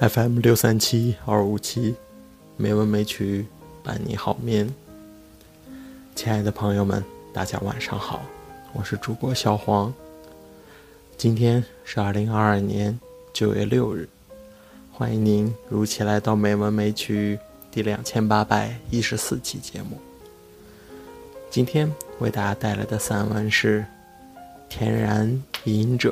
FM 六三七二五七，美文美曲伴你好眠。亲爱的朋友们，大家晚上好，我是主播小黄。今天是二零二二年九月六日，欢迎您如期来到《美文美曲》第两千八百一十四期节目。今天为大家带来的散文是《天然隐者》。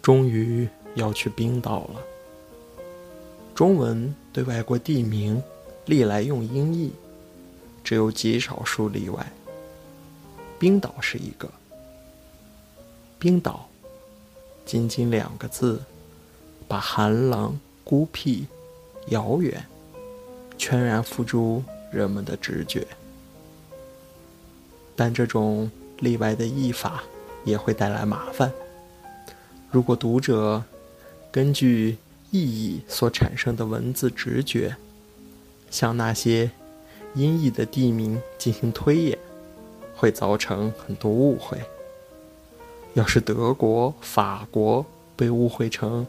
终于要去冰岛了。中文对外国地名历来用音译，只有极少数例外。冰岛是一个。冰岛，仅仅两个字，把寒冷、孤僻、遥远，全然付诸人们的直觉。但这种例外的译法也会带来麻烦。如果读者根据意义所产生的文字直觉，向那些音译的地名进行推演，会造成很多误会。要是德国、法国被误会成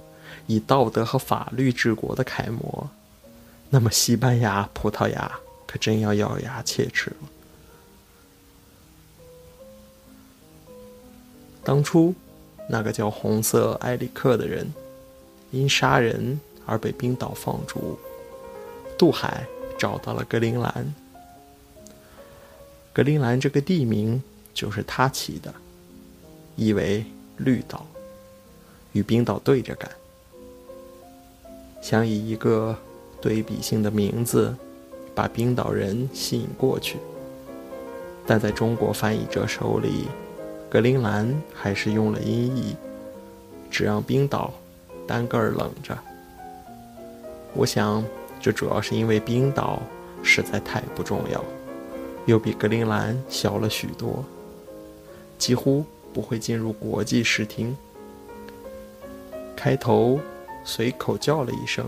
以道德和法律治国的楷模，那么西班牙、葡萄牙可真要咬牙切齿了。当初。那个叫红色埃里克的人，因杀人而被冰岛放逐，渡海找到了格陵兰。格陵兰这个地名就是他起的，意为绿岛，与冰岛对着干，想以一个对比性的名字把冰岛人吸引过去，但在中国翻译者手里。格陵兰还是用了音译，只让冰岛单个儿冷着。我想，这主要是因为冰岛实在太不重要，又比格陵兰小了许多，几乎不会进入国际视听。开头随口叫了一声，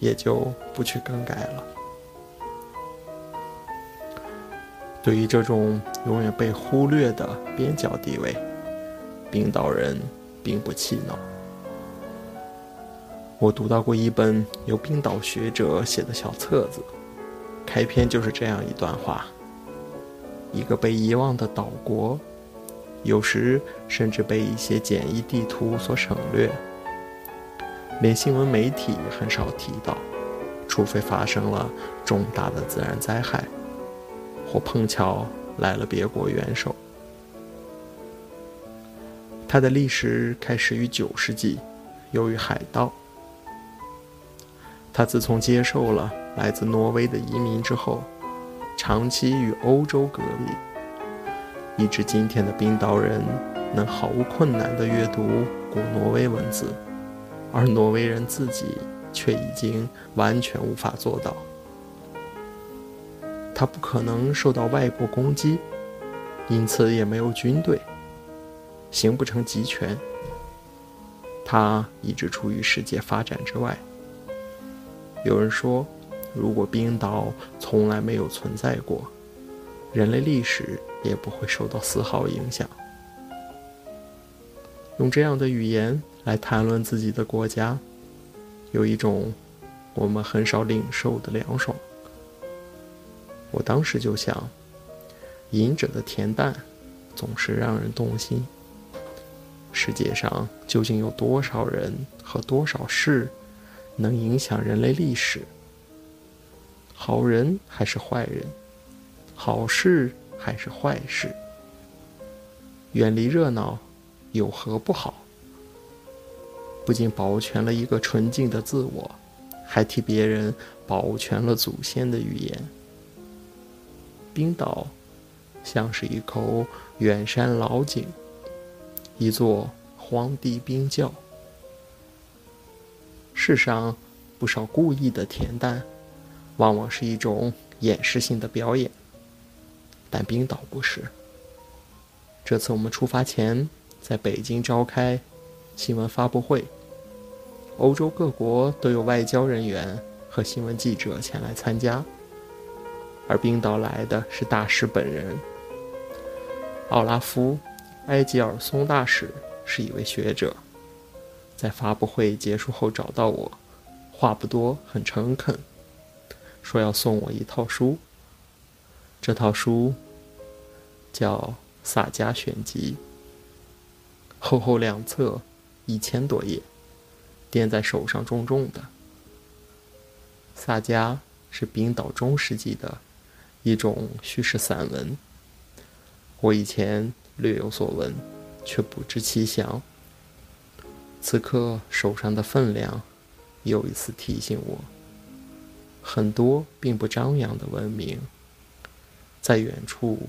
也就不去更改了。对于这种永远被忽略的边角地位，冰岛人并不气恼。我读到过一本由冰岛学者写的小册子，开篇就是这样一段话：一个被遗忘的岛国，有时甚至被一些简易地图所省略，连新闻媒体很少提到，除非发生了重大的自然灾害。或碰巧来了别国元首。它的历史开始于九世纪，由于海盗。他自从接受了来自挪威的移民之后，长期与欧洲隔离，以致今天的冰岛人能毫无困难地阅读古挪威文字，而挪威人自己却已经完全无法做到。他不可能受到外国攻击，因此也没有军队，形不成集权。他一直处于世界发展之外。有人说，如果冰岛从来没有存在过，人类历史也不会受到丝毫影响。用这样的语言来谈论自己的国家，有一种我们很少领受的凉爽。我当时就想，隐者的恬淡，总是让人动心。世界上究竟有多少人和多少事，能影响人类历史？好人还是坏人？好事还是坏事？远离热闹，有何不好？不仅保全了一个纯净的自我，还替别人保全了祖先的语言。冰岛像是一口远山老井，一座荒地冰窖。世上不少故意的恬淡，往往是一种掩饰性的表演，但冰岛不是。这次我们出发前，在北京召开新闻发布会，欧洲各国都有外交人员和新闻记者前来参加，而冰岛来的是大使本人。奥拉夫·埃吉尔松大使是一位学者，在发布会结束后找到我，话不多，很诚恳，说要送我一套书。这套书叫《萨迦选集》。厚厚两册，一千多页，掂在手上重重的。萨迦是冰岛中世纪的一种叙事散文。我以前略有所闻，却不知其详。此刻手上的分量，又一次提醒我：很多并不张扬的文明，在远处